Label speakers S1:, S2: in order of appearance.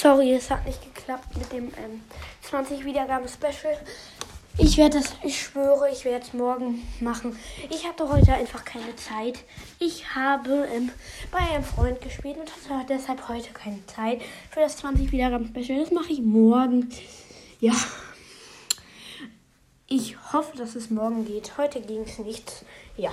S1: Sorry, es hat nicht geklappt mit dem ähm, 20 Wiedergaben Special. Ich werde das, ich schwöre, ich werde es morgen machen. Ich hatte heute einfach keine Zeit. Ich habe ähm, bei einem Freund gespielt und hatte deshalb heute keine Zeit für das 20 Wiedergaben Special. Das mache ich morgen. Ja. Ich hoffe, dass es morgen geht. Heute ging es nicht. Ja.